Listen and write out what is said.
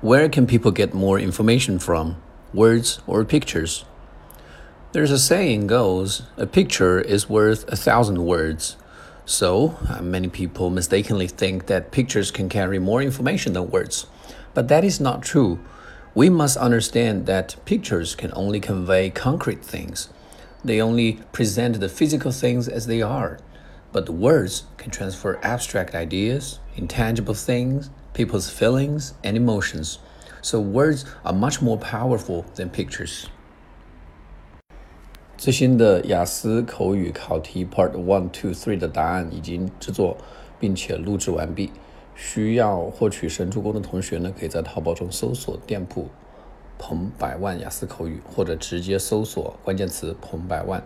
Where can people get more information from? Words or pictures? There's a saying goes, a picture is worth a thousand words. So, uh, many people mistakenly think that pictures can carry more information than words. But that is not true. We must understand that pictures can only convey concrete things. They only present the physical things as they are. But the words can transfer abstract ideas, intangible things, people's feelings and emotions. So words are much more powerful than pictures. 最新的雅思口语考题 Part One、Two、Three 的答案已经制作并且录制完毕。需要获取神助攻的同学呢，可以在淘宝中搜索店铺“彭百万雅思口语”，或者直接搜索关键词“彭百万”。